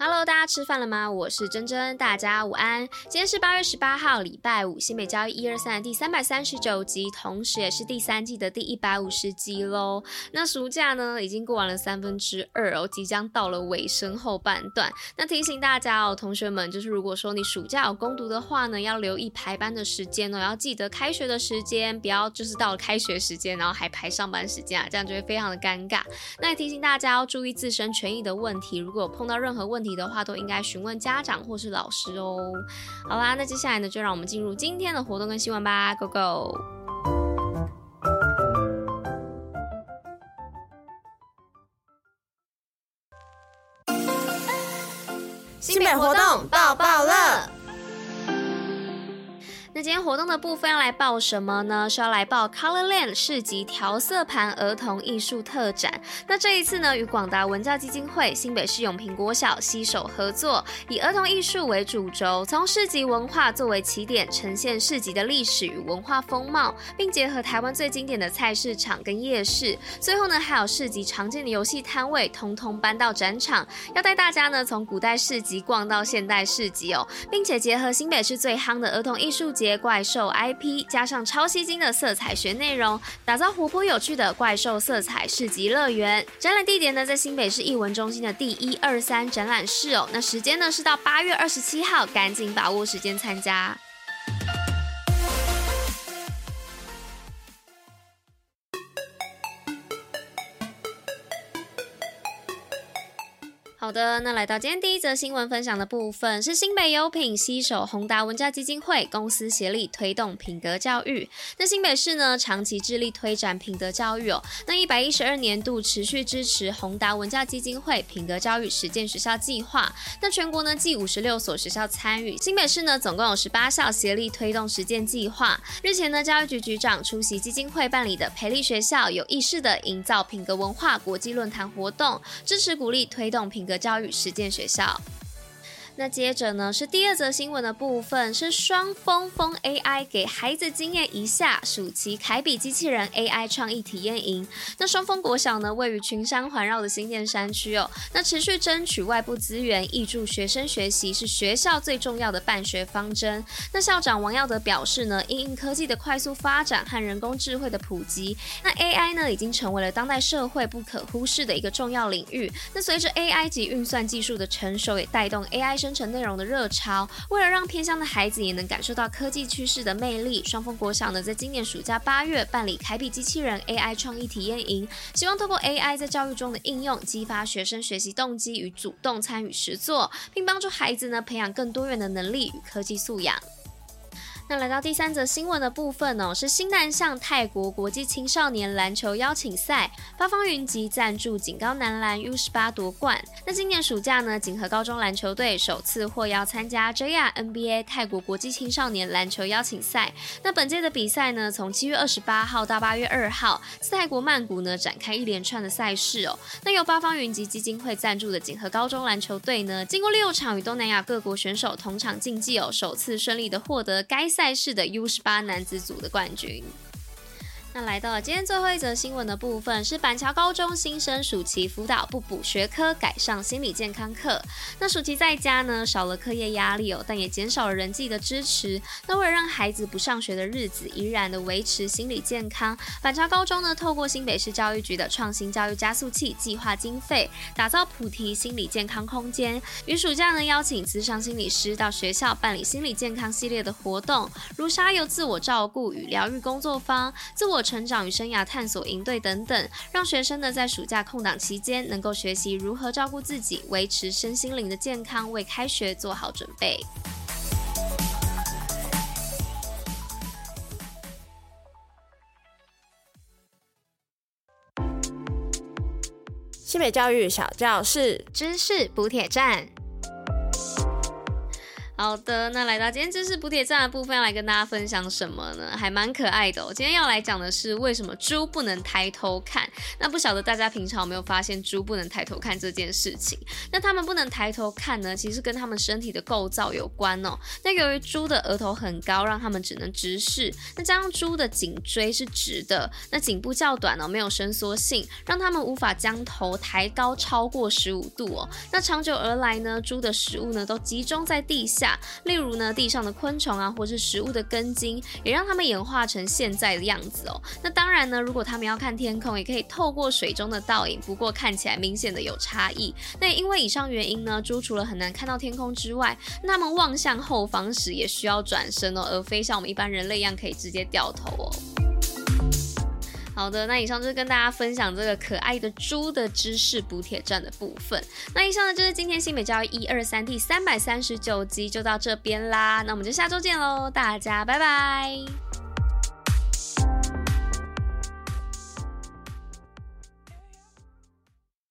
Hello，大家吃饭了吗？我是珍珍，大家午安。今天是八月十八号，礼拜五，新北教育一二三的第三百三十九集，同时也是第三季的第一百五十集喽。那暑假呢，已经过完了三分之二哦，即将到了尾声后半段。那提醒大家哦，同学们，就是如果说你暑假有攻读的话呢，要留意排班的时间哦，要记得开学的时间，不要就是到了开学时间，然后还排上班时间啊，这样就会非常的尴尬。那也提醒大家要注意自身权益的问题，如果碰到任何问题。你的话都应该询问家长或是老师哦。好啦，那接下来呢，就让我们进入今天的活动跟新闻吧，Go Go！新北活动爆爆乐。今天活动的部分要来报什么呢？是要来报 Colorland 市集调色盘儿童艺术特展。那这一次呢，与广达文教基金会、新北市永平国小携手合作，以儿童艺术为主轴，从市集文化作为起点，呈现市集的历史与文化风貌，并结合台湾最经典的菜市场跟夜市。最后呢，还有市集常见的游戏摊位，通通搬到展场，要带大家呢从古代市集逛到现代市集哦，并且结合新北市最夯的儿童艺术节。怪兽 IP 加上超吸睛的色彩学内容，打造活泼有趣的怪兽色彩市集乐园。展览地点呢，在新北市艺文中心的第一二三展览室哦。那时间呢是到八月二十七号，赶紧把握时间参加。好的，那来到今天第一则新闻分享的部分是新北优品携手宏达文教基金会公司协力推动品格教育。那新北市呢，长期致力推展品德教育哦。那一百一十二年度持续支持宏达文教基金会品格教育实践学校计划。那全国呢，计五十六所学校参与，新北市呢，总共有十八校协力推动实践计划。日前呢，教育局局长出席基金会办理的培力学校有意识的营造品格文化国际论坛活动，支持鼓励推动品。个教育实践学校。那接着呢，是第二则新闻的部分，是双峰峰 AI 给孩子惊艳一下，暑期凯比机器人 AI 创意体验营。那双峰国小呢，位于群山环绕的新店山区哦。那持续争取外部资源，挹注学生学习是学校最重要的办学方针。那校长王耀德表示呢，因应科技的快速发展和人工智慧的普及，那 AI 呢已经成为了当代社会不可忽视的一个重要领域。那随着 AI 及运算技术的成熟，也带动 AI 生生成内容的热潮，为了让偏乡的孩子也能感受到科技趋势的魅力，双峰国小呢在今年暑假八月办理凯比机器人 AI 创意体验营，希望透过 AI 在教育中的应用，激发学生学习动机与主动参与实作，并帮助孩子呢培养更多元的能力与科技素养。那来到第三则新闻的部分哦，是新南向泰国国际青少年篮球邀请赛，八方云集赞助锦高男篮 U 十八夺冠。那今年暑假呢，锦和高中篮球队首次获邀参加 JR NBA 泰国国际青少年篮球邀请赛。那本届的比赛呢，从七月二十八号到八月二号，泰国曼谷呢展开一连串的赛事哦。那由八方云集基金会赞助的锦和高中篮球队呢，经过六场与东南亚各国选手同场竞技哦，首次顺利的获得该赛事的 U 十八男子组的冠军。来到了今天最后一则新闻的部分，是板桥高中新生暑期辅导不补学科，改上心理健康课。那暑期在家呢，少了课业压力哦，但也减少了人际的支持。那为了让孩子不上学的日子依然的维持心理健康，板桥高中呢，透过新北市教育局的创新教育加速器计划经费，打造普提心理健康空间。于暑假呢，邀请资商心理师到学校办理心理健康系列的活动，如沙游自我照顾与疗愈工作坊、自我。成长与生涯探索营队等等，让学生呢在暑假空档期间能够学习如何照顾自己，维持身心灵的健康，为开学做好准备。西北教育小教室，知识补铁站。好的，那来到今天知识补铁站的部分，要来跟大家分享什么呢？还蛮可爱的哦。今天要来讲的是为什么猪不能抬头看。那不晓得大家平常有没有发现猪不能抬头看这件事情？那它们不能抬头看呢，其实跟它们身体的构造有关哦。那由于猪的额头很高，让它们只能直视。那加上猪的颈椎是直的，那颈部较短哦，没有伸缩性，让它们无法将头抬高超过十五度哦。那长久而来呢，猪的食物呢都集中在地下。例如呢，地上的昆虫啊，或是食物的根茎，也让它们演化成现在的样子哦。那当然呢，如果它们要看天空，也可以透过水中的倒影，不过看起来明显的有差异。那因为以上原因呢，猪除了很难看到天空之外，那么望向后方时也需要转身哦，而非像我们一般人类一样可以直接掉头。好的，那以上就是跟大家分享这个可爱的猪的知识补铁站的部分。那以上呢就是今天新美教育一二三第三百三十九集就到这边啦，那我们就下周见喽，大家拜拜。